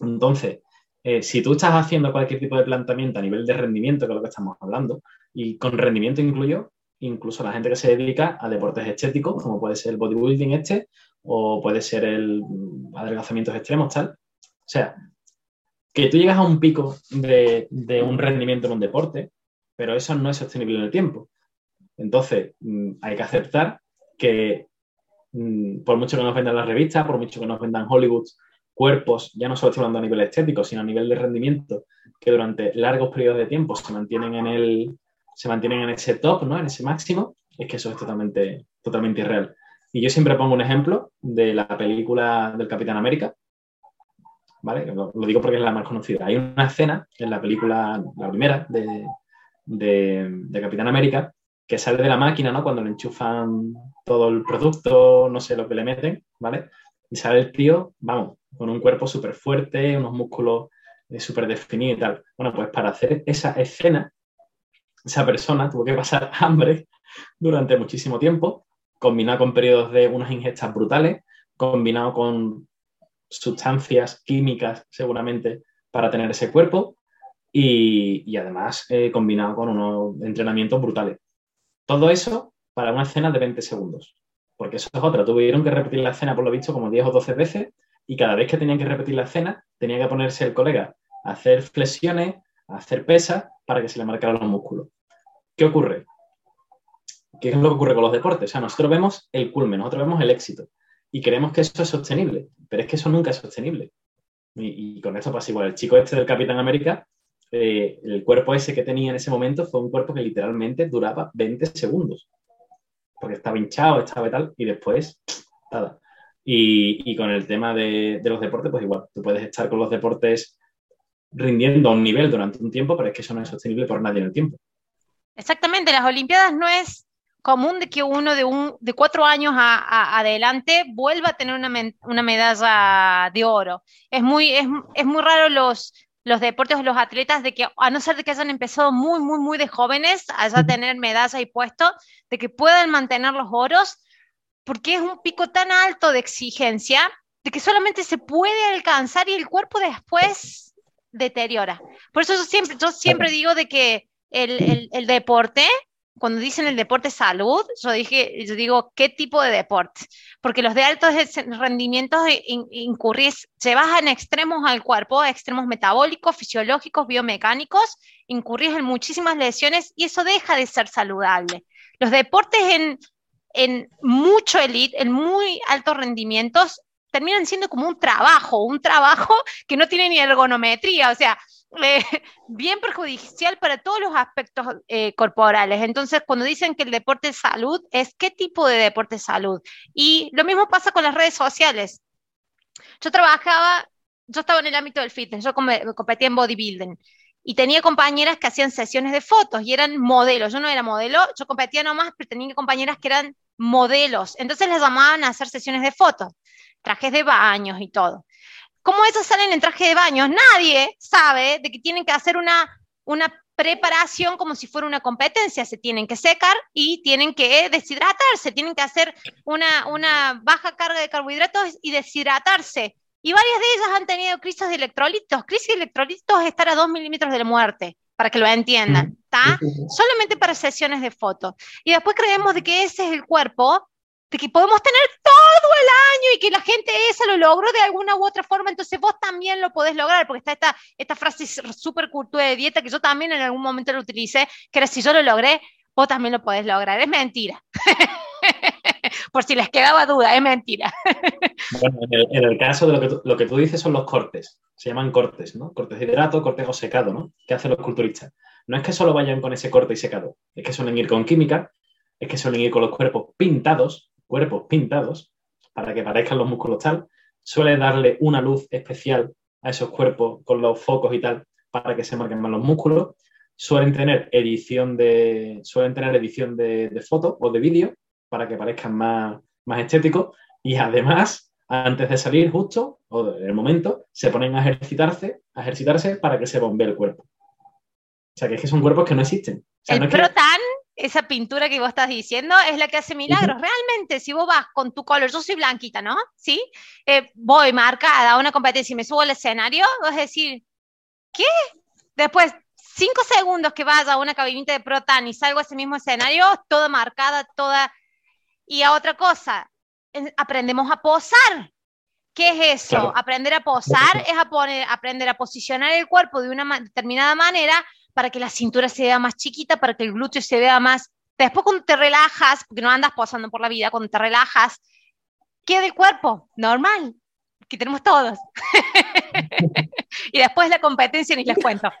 Speaker 3: Entonces, eh, si tú estás haciendo cualquier tipo de planteamiento a nivel de rendimiento, que es lo que estamos hablando, y con rendimiento incluyo incluso la gente que se dedica a deportes estéticos, como puede ser el bodybuilding este, o puede ser el adelgazamientos extremos, tal. O sea, que tú llegas a un pico de, un rendimiento en un deporte, pero eso no es sostenible en el tiempo. Entonces, mm, hay que aceptar que mm, por mucho que nos vendan las revistas, por mucho que nos vendan Hollywood, cuerpos, ya no solo estoy hablando a nivel estético, sino a nivel de rendimiento, que durante largos periodos de tiempo se mantienen en el, se mantienen en ese top, ¿no? En ese máximo, es que eso es totalmente, totalmente irreal. Y yo siempre pongo un ejemplo de la película del Capitán América, ¿vale? Lo, digo porque es la más conocida. Hay una escena en la película, la primera, de, de, Capitán América, que sale de la máquina, ¿no? Cuando le enchufan todo el producto, no sé lo que le meten, ¿vale? Y sale el tío, vamos, con un cuerpo súper fuerte, unos músculos eh, súper definidos y tal. Bueno, pues para hacer esa escena esa persona tuvo que pasar *laughs* hambre durante muchísimo tiempo, combinado con periodos de unas ingestas brutales, combinado con sustancias químicas seguramente para tener ese cuerpo y, además eh, combinado con unos entrenamientos brutales. Todo eso para una escena de 20 segundos, porque eso es otra. Tuvieron que repetir la escena por lo visto como 10 o 12 veces y cada vez que tenían que repetir la escena tenía que ponerse el colega a hacer flexiones, hacer pesas para que se le marcaran los músculos. ¿Qué ocurre? ¿Qué es lo que ocurre con los deportes? O sea, nosotros vemos el culmen, nosotros vemos el éxito y creemos que eso es sostenible, pero es que eso nunca es sostenible. Y, con esto pasa igual. El chico este del Capitán América, eh, el cuerpo ese que tenía en ese momento fue un cuerpo que literalmente duraba 20 segundos. Porque estaba hinchado, estaba y tal, y después, nada. Y, con el tema de, de, los deportes, pues igual, tú puedes estar con los deportes rindiendo a un nivel durante un tiempo, pero es que eso no es sostenible por nadie en el tiempo.
Speaker 1: Exactamente, las Olimpiadas no es común de que uno de, un, de cuatro años a, adelante vuelva a tener una, medalla de oro. Es muy, es, muy raro los, los deportes los atletas de que, a no ser de que hayan empezado muy, muy, muy de jóvenes, a ya tener medalla y puesto, de que puedan mantener los oros, porque es un pico tan alto de exigencia de que solamente se puede alcanzar y el cuerpo después deteriora. Por eso yo siempre, yo siempre digo de que el, deporte, cuando dicen el deporte salud, yo dije, yo digo, ¿qué tipo de deporte? Porque los de altos rendimientos incurrís, se bajan extremos al cuerpo, extremos metabólicos, fisiológicos, biomecánicos, incurrís en muchísimas lesiones y eso deja de ser saludable. Los deportes en, en mucho elite, en muy altos rendimientos, terminan siendo como un trabajo, un trabajo *laughs* que no tiene ni ergonometría, o sea, eh, *laughs* bien perjudicial para todos los aspectos eh, corporales. Entonces, cuando dicen que el deporte es salud, es qué tipo de deporte es salud. Y lo mismo pasa con las redes sociales. Yo trabajaba, yo estaba en el ámbito del fitness, yo competía en bodybuilding y tenía compañeras que hacían sesiones de fotos y eran modelos. Yo no era modelo, yo competía nomás, pero tenía compañeras que eran modelos. Entonces les llamaban a hacer sesiones de fotos, trajes de baños y todo. ¿Cómo esos salen en traje de baño? Nadie sabe de que tienen que hacer una, una preparación como si fuera una competencia. Se tienen que secar y tienen que deshidratarse, tienen que hacer una, una baja carga de carbohidratos y deshidratarse. Y varias de ellas han tenido crisis de electrolitos. Crisis de electrolitos es estar a dos milímetros de la muerte, para que lo entiendan, ¿está? Solamente para sesiones de fotos. Y después creemos de que ese es el cuerpo de que podemos tener todo el año y que la gente esa lo logró de alguna u otra forma, entonces vos también lo podés lograr, porque está esta, esta frase súper cultura de dieta que yo también en algún momento lo utilicé, que era si yo lo logré, vos también lo podés lograr. Es mentira. *laughs* Por si les quedaba duda, es mentira. *laughs*
Speaker 3: bueno, en el, caso de lo que, tú, lo que tú dices son los cortes, se llaman cortes, ¿no? Cortes de hidrato, cortes o secado, ¿no? ¿Qué hacen los culturistas? No es que solo vayan con ese corte y secado, es que suelen ir con química, es que suelen ir con los cuerpos pintados, cuerpos pintados para que parezcan los músculos tal, suele darle una luz especial a esos cuerpos con los focos y tal para que se marquen más los músculos. Suelen tener edición de, suelen tener edición de, de fotos o de vídeo para que parezcan más, más estéticos y además antes de salir justo o en el momento se ponen a ejercitarse, a ejercitarse para que se bombee el cuerpo. O sea que es que son cuerpos que no existen.
Speaker 1: el protan esa pintura que vos estás diciendo es la que hace milagros. Realmente, si vos vas con tu color, yo soy blanquita, ¿no? ¿Sí? Eh, voy marcada a una competencia y me subo al escenario, vas a decir, ¿qué? Después, cinco segundos que vaya a una cabinita de Protan y salgo a ese mismo escenario, toda marcada, toda... Y a otra cosa, aprendemos a posar. ¿Qué es eso? Aprender a posar es a poner, aprender a posicionar el cuerpo de una determinada manera para que la cintura se vea más chiquita, para que el glúteo se vea más... Después cuando te relajas, porque no andas posando por la vida, cuando te relajas, queda el cuerpo normal, que tenemos todos. *laughs* y después la competencia ni les cuento. *laughs*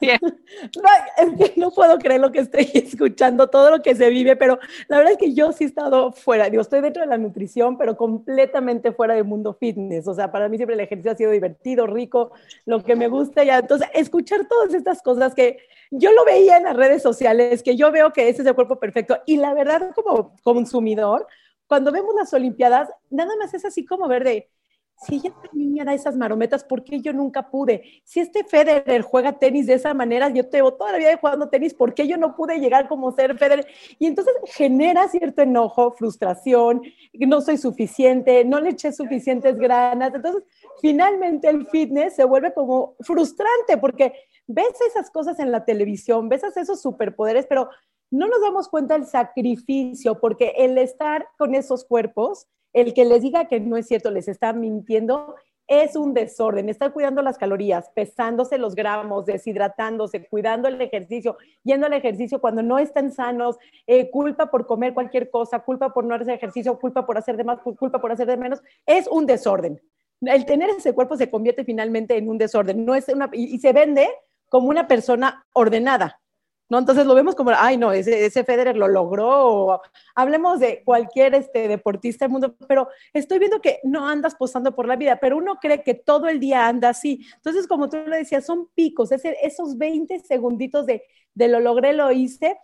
Speaker 2: No, no puedo creer lo que estoy *laughs* escuchando, todo lo que se vive, pero la verdad es que yo sí he estado fuera, digo, estoy dentro de la nutrición, pero completamente fuera del mundo fitness. O sea, para mí siempre el ejercicio ha sido divertido, rico, lo que me gusta ya. Entonces, escuchar todas estas cosas que yo lo veía en las redes sociales, que yo veo que ese es el cuerpo perfecto. Y la verdad, como consumidor, cuando vemos las Olimpiadas, nada más es así como ver de si ella niña da esas marometas, ¿por qué yo nunca pude? Si este Federer juega tenis de esa manera, yo tengo toda la vida jugando tenis, ¿por qué yo no pude llegar como ser Federer? Y entonces genera cierto enojo, frustración, no soy suficiente, no le eché suficientes granas. Entonces, finalmente el fitness se vuelve como frustrante porque ves esas cosas en la televisión, ves esos superpoderes, pero no nos damos cuenta del sacrificio, porque el estar con esos cuerpos el que les diga que no es cierto, les está mintiendo, es un desorden. Estar cuidando las calorías, pesándose los gramos, deshidratándose, cuidando el ejercicio, yendo al ejercicio cuando no están sanos, eh, culpa por comer cualquier cosa, culpa por no hacer ejercicio, culpa por hacer de más, culpa por hacer de menos, es un desorden. El tener ese cuerpo se convierte finalmente en un desorden, no es una, y se vende como una persona ordenada. ¿No? Entonces lo vemos como, ay, no, ese, ese Federer lo logró. hablemos de cualquier este, deportista del mundo, pero estoy viendo que no andas posando por la vida, pero uno cree que todo el día anda así. Entonces, como tú lo decías, son picos, ese, esos 20 segunditos de, de lo logré, lo hice.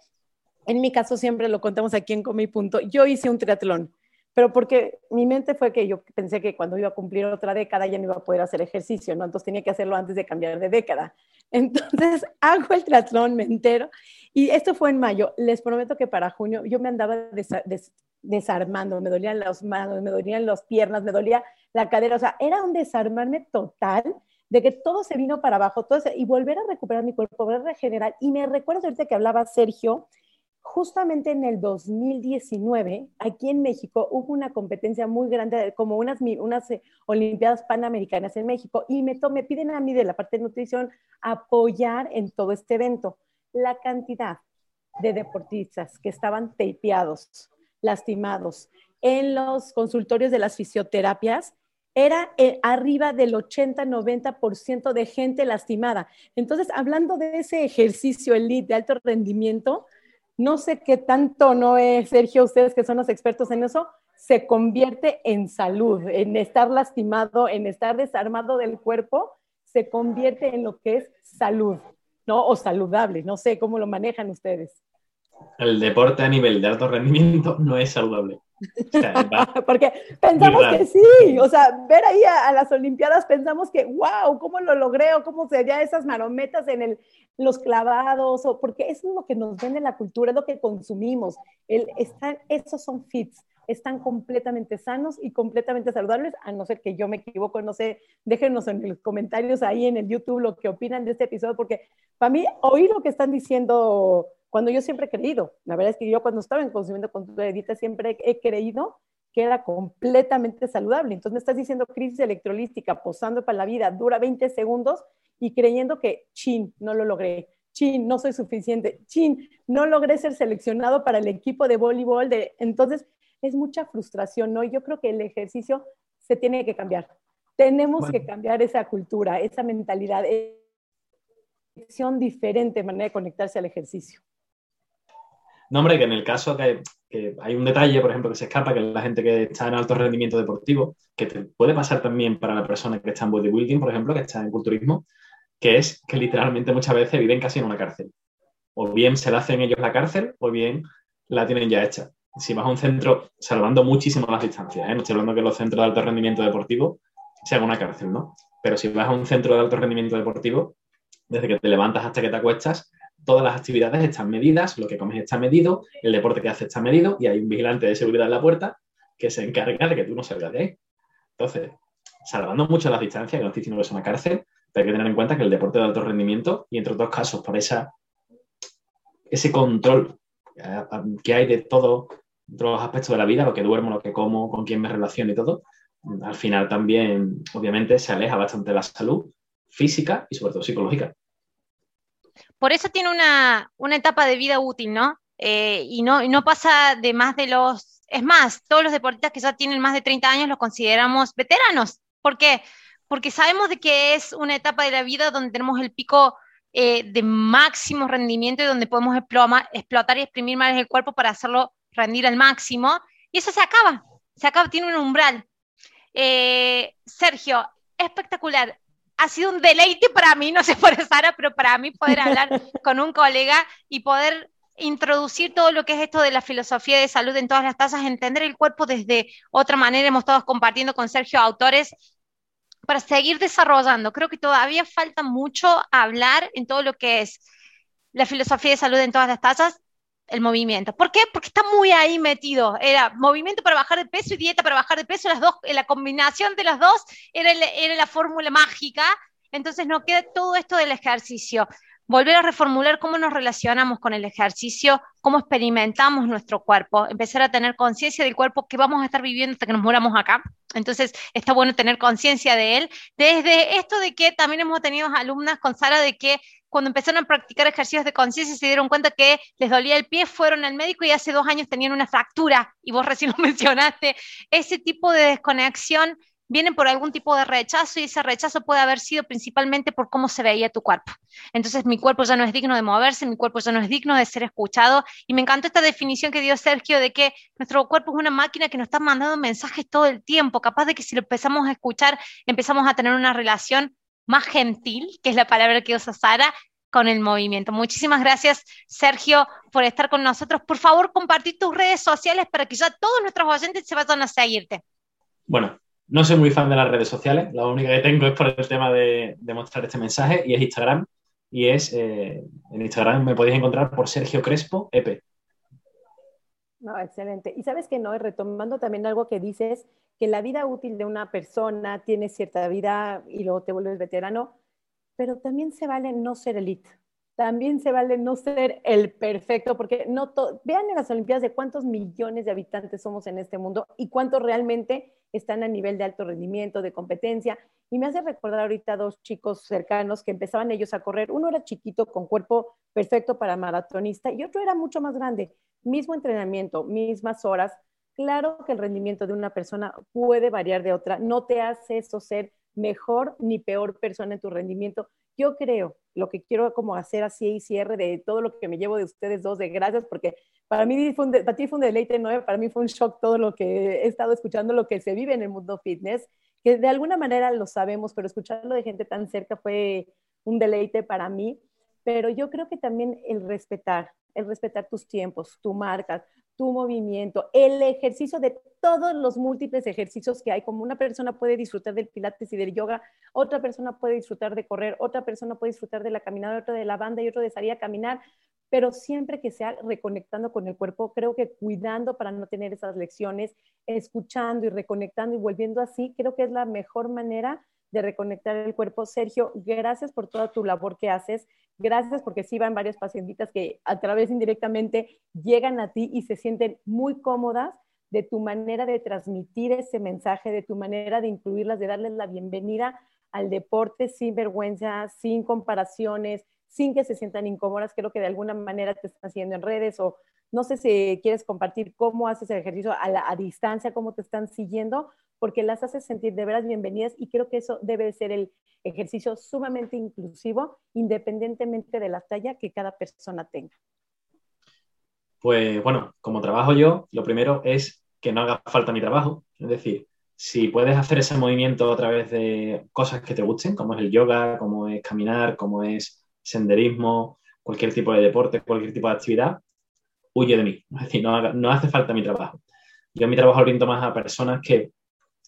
Speaker 2: En mi caso, siempre lo contamos aquí en Comi Punto. Yo hice un triatlón pero porque mi mente fue que yo pensé que cuando iba a cumplir otra década ya no iba a poder hacer ejercicio, ¿no? Entonces tenía que hacerlo antes de cambiar de década. *laughs* Entonces *laughs* hago el triatlón, me entero, y esto fue en mayo. Les prometo que para junio yo me andaba desarmando, me dolían las manos, me dolían las piernas, me dolía la cadera, o sea, era un desarmarme total de que todo se vino para abajo, todo y volver a recuperar mi cuerpo, volver a regenerar. Y me recuerdo ahorita que hablaba Sergio, justamente en el 2019, aquí en México, hubo una competencia muy grande, como unas, unas eh, Olimpiadas Panamericanas en México, y me, me piden a mí de la parte de nutrición apoyar en todo este evento. La cantidad de deportistas que estaban tapeados, lastimados, en los consultorios de las fisioterapias, era eh, arriba del 80-90% de gente lastimada. Entonces, hablando de ese ejercicio elite de alto rendimiento, no sé qué tanto no es, Sergio, ustedes que son los expertos en eso, se convierte en salud, en estar lastimado, en estar desarmado del cuerpo, se convierte en lo que es salud, ¿no? O saludable, no sé cómo lo manejan ustedes.
Speaker 3: El deporte a nivel de alto rendimiento no es saludable. *laughs*
Speaker 2: Porque pensamos que sí, o sea, ver ahí a, las Olimpiadas pensamos que, wow, ¿cómo lo logré? O cómo serían esas marometas en el, los clavados, o porque eso es lo que nos vende la cultura, es lo que consumimos. El, están, esos son fits, están completamente sanos y completamente saludables, a no ser que yo me equivoco, no sé, déjenos en los comentarios ahí en el YouTube lo que opinan de este episodio, porque para mí oír lo que están diciendo cuando yo siempre he creído, la verdad es que yo cuando estaba en consumiendo con tu edita siempre he creído que era completamente saludable. Entonces me estás diciendo crisis electrolística, posando para la vida, dura 20 segundos y creyendo que, chin, no lo logré, chin, no soy suficiente, chin, no logré ser seleccionado para el equipo de voleibol. De... Entonces es mucha frustración, ¿no? Yo creo que el ejercicio se tiene que cambiar. Tenemos que cambiar esa cultura, esa mentalidad, esa diferente manera de conectarse al ejercicio.
Speaker 3: No, hombre, que en el caso que, hay un detalle, por ejemplo, que se escapa, que la gente que está en alto rendimiento deportivo, que te puede pasar también para la persona que está en bodybuilding, por ejemplo, que está en culturismo, que es que literalmente muchas veces viven casi en una cárcel. O bien se la hacen ellos la cárcel, o bien la tienen ya hecha. Si vas a un centro, salvando muchísimo las distancias, ¿eh? no estoy hablando que los centros de alto rendimiento deportivo sean una cárcel, ¿no? Pero si vas a un centro de alto rendimiento deportivo, desde que te levantas hasta que te acuestas, todas las actividades están medidas, lo que comes está medido, el deporte que haces está medido y hay un vigilante de seguridad en la puerta que se encarga de que tú no salgas de ahí. Entonces, salvando mucho las distancias, que no estoy diciendo que es una cárcel, pero hay que tener en cuenta que el deporte de alto rendimiento, y entre otros casos por esa, ese control que hay de todo, todos los aspectos de la vida, lo que duermo, lo que como, con quién me relaciono y todo, al final también, obviamente, se aleja bastante de la salud física y sobre todo psicológica.
Speaker 1: Por eso tiene una, etapa de vida útil, ¿no? Eh, y ¿no? No pasa de más de los... Es más, todos los deportistas que ya tienen más de 30 años los consideramos veteranos. ¿Por qué? Porque sabemos de que es una etapa de la vida donde tenemos el pico eh, de máximo rendimiento y donde podemos explotar y exprimir más el cuerpo para hacerlo rendir al máximo. Y eso se acaba, se acaba, tiene un umbral. Eh, Sergio, espectacular ha sido un deleite para mí, no sé por Sara, pero para mí poder hablar *laughs* con un colega y poder introducir todo lo que es esto de la filosofía de salud en todas las tasas, entender el cuerpo desde otra manera. Hemos estado compartiendo con Sergio autores para seguir desarrollando. Creo que todavía falta mucho hablar en todo lo que es la filosofía de salud en todas las tasas el movimiento. ¿Por qué? Porque está muy ahí metido. Era movimiento para bajar de peso y dieta para bajar de peso, las dos, la combinación de las dos era, era la fórmula mágica. Entonces no queda todo esto del ejercicio. Volver a reformular cómo nos relacionamos con el ejercicio, cómo experimentamos nuestro cuerpo, empezar a tener conciencia del cuerpo que vamos a estar viviendo hasta que nos muramos acá. Entonces está bueno tener conciencia de él. Desde esto de que también hemos tenido alumnas con Sara de que cuando empezaron a practicar ejercicios de conciencia se dieron cuenta que les dolía el pie, fueron al médico y hace dos años tenían una fractura, y vos *laughs* recién lo mencionaste. Ese tipo de desconexión viene por algún tipo de rechazo y ese rechazo puede haber sido principalmente por cómo se veía tu cuerpo. Entonces mi cuerpo ya no es digno de moverse, mi cuerpo ya no es digno de ser escuchado y me encantó esta definición que dio Sergio de que nuestro cuerpo es una máquina que nos está mandando mensajes todo el tiempo, capaz de que si lo empezamos a escuchar empezamos a tener una relación más gentil, que es la palabra que usa Sara, con el movimiento. Muchísimas gracias, Sergio, por estar con nosotros. Por favor, compartir tus redes sociales para que ya todos nuestros oyentes se vayan a seguirte.
Speaker 3: Bueno, no soy muy fan de las redes sociales, la única que tengo es por el tema de, mostrar este mensaje y es Instagram. Y es, eh, en Instagram me podéis encontrar por Sergio Crespo, EP.
Speaker 2: No, excelente. Y sabes que no, retomando también algo que dices, que la vida útil de una persona tiene cierta vida y luego te vuelves veterano, pero también se vale no ser elite. También se vale no ser el perfecto, porque no vean en las Olimpiadas de cuántos millones de habitantes somos en este mundo y cuántos realmente están a nivel de alto rendimiento, de competencia. Y me hace recordar ahorita dos chicos cercanos que empezaban ellos a correr. Uno era chiquito, con cuerpo perfecto para maratonista, y otro era mucho más grande. Mismo entrenamiento, mismas horas, Claro que el rendimiento de una persona puede variar de otra, no te hace eso ser mejor ni peor persona en tu rendimiento. Yo creo, lo que quiero como hacer así y cierre de todo lo que me llevo de ustedes dos, de gracias, porque para mí fue un, para ti fue un deleite, ¿no? Para mí fue un shock todo lo que he estado escuchando, lo que se vive en el mundo fitness, que de alguna manera lo sabemos, pero escucharlo de gente tan cerca fue un deleite para mí. Pero yo creo que también el respetar, el respetar tus tiempos, tu marcas, tu movimiento, el ejercicio de todos los múltiples ejercicios que hay, como una persona puede disfrutar del pilates y del yoga, otra persona puede disfrutar de correr, otra persona puede disfrutar de la caminada, otra de la banda y otro de salir a caminar, pero siempre que sea reconectando con el cuerpo, creo que cuidando para no tener esas lecciones, escuchando y reconectando y volviendo así, creo que es la mejor manera de reconectar el cuerpo. Sergio, gracias por toda tu labor que haces. Gracias porque sí van varias pacientitas que a través indirectamente llegan a ti y se sienten muy cómodas de tu manera de transmitir ese mensaje, de tu manera de incluirlas, de darles la bienvenida al deporte sin vergüenza, sin comparaciones, sin que se sientan incómodas. Creo que de alguna manera te están haciendo en redes o no sé si quieres compartir cómo haces el ejercicio a, distancia, cómo te están siguiendo, porque las haces sentir de veras bienvenidas y creo que eso debe ser el ejercicio sumamente inclusivo, independientemente de la talla que cada persona tenga.
Speaker 3: Pues bueno, como trabajo yo, lo primero es que no haga falta mi trabajo, es decir, si puedes hacer ese movimiento a través de cosas que te gusten, como es el yoga, como es caminar, como es senderismo, cualquier tipo de deporte, cualquier tipo de actividad, huye de mí. *laughs* Es decir, no, hace falta mi trabajo. Yo mi trabajo oriento más a personas que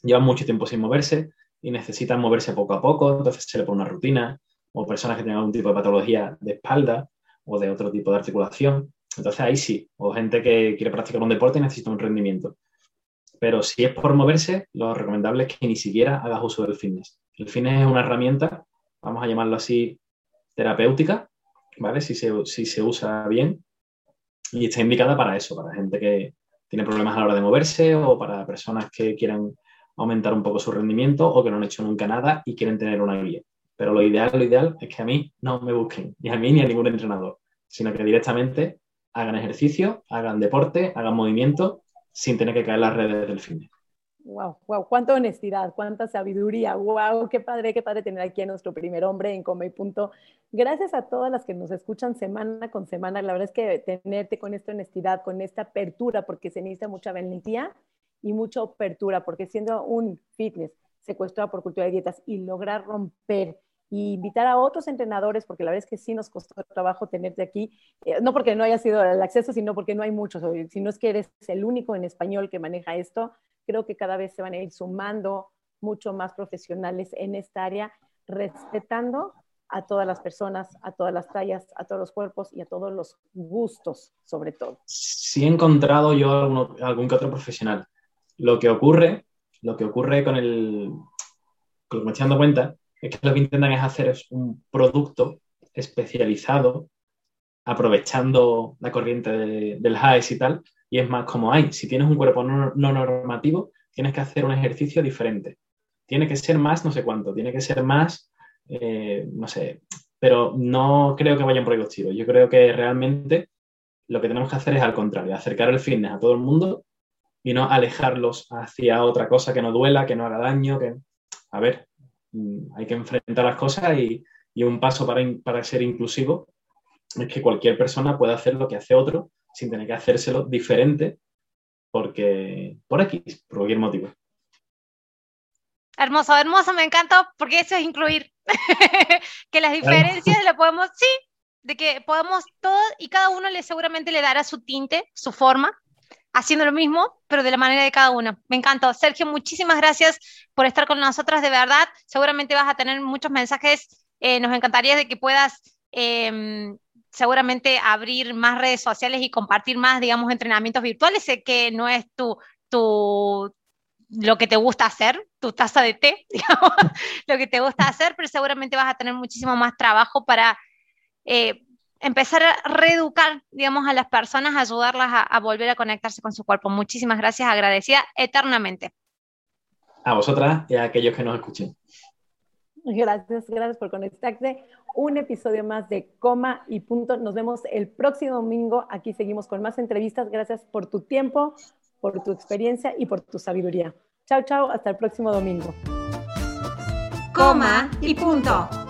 Speaker 3: llevan mucho tiempo sin moverse y necesitan moverse poco a poco, entonces se le pone una rutina, o personas que tienen algún tipo de patología de espalda o de otro tipo de articulación. Entonces ahí sí, o gente que quiere practicar un deporte y necesita un rendimiento. Pero si es por moverse, lo recomendable es que ni siquiera hagas uso del fitness. El fitness es una herramienta, vamos a llamarlo así, terapéutica, ¿vale? Si se, si se usa bien y está indicada para eso, para gente que tiene problemas a la hora de moverse o para personas que quieran aumentar un poco su rendimiento o que no han hecho nunca nada y quieren tener una guía. Pero lo ideal, lo ideal es que a mí no me busquen, ni a mí ni a ningún entrenador, sino que directamente hagan ejercicio, hagan deporte, hagan movimiento sin tener que caer las redes del fin.
Speaker 2: Wow, wow, cuánta honestidad, cuánta sabiduría, wow, qué padre, qué padre tener aquí a nuestro primer hombre en Come y Punto. Gracias a todas las que nos escuchan semana con semana. La verdad es que tenerte con esta honestidad, con esta apertura, porque se necesita mucha valentía y mucha apertura, porque siendo un fitness secuestrado por cultura de dietas y lograr romper y invitar a otros entrenadores, porque la verdad es que sí nos costó trabajo tenerte aquí, eh, no porque no haya sido el acceso, sino porque no hay muchos, si no es que eres el único en español que maneja esto, creo que cada vez se van a ir sumando mucho más profesionales en esta área, respetando a todas las personas, a todas las tallas, a todos los cuerpos y a todos los gustos, sobre todo.
Speaker 3: Sí he encontrado yo algún que otro profesional lo que ocurre, lo que ocurre con el, con lo que me estoy dando cuenta, es que lo que intentan es hacer es un producto especializado, aprovechando la corriente del HAES y tal, y es más como hay, si tienes un cuerpo no, normativo, tienes que hacer un ejercicio diferente. Tiene que ser más no sé cuánto, tiene que ser más, eh, no sé, pero no creo que vayan por ahí los. Yo creo que realmente lo que tenemos que hacer es al contrario, acercar el fitness a todo el mundo y no alejarlos hacia otra cosa que no duela, que no haga daño, que, a ver, mm, hay que enfrentar las cosas y, un paso para, para, ser inclusivo es que cualquier persona pueda hacer lo que hace otro sin tener que hacérselo diferente porque por aquí, por cualquier motivo.
Speaker 1: Hermoso, hermoso, me encanta porque eso es incluir. *laughs* que las diferencias le podemos, sí, de que podemos todos y cada uno le seguramente le dará su tinte, su forma, haciendo lo mismo, pero de la manera de cada uno. Me encantó. Sergio, muchísimas gracias por estar con nosotras, de verdad. Seguramente vas a tener muchos mensajes. Eh, nos encantaría de que puedas em, seguramente abrir más redes sociales y compartir más, digamos, entrenamientos virtuales. Sé que no es tu, tu, lo que te gusta hacer, tu taza de té, *laughs* digamos, lo que te gusta hacer, pero seguramente vas a tener muchísimo más trabajo para eh, empezar a reeducar, digamos, a las personas, ayudarlas a, volver a conectarse con su cuerpo. Muchísimas gracias, agradecida eternamente.
Speaker 3: A vosotras y a aquellos que nos escuchen.
Speaker 2: Gracias, gracias por conectarte. Un episodio más de Coma y Punto. Nos vemos el próximo domingo. Aquí seguimos con más entrevistas. Gracias por tu tiempo, por tu experiencia y por tu sabiduría. Chao, chao. Hasta el próximo domingo.
Speaker 1: Coma y Punto.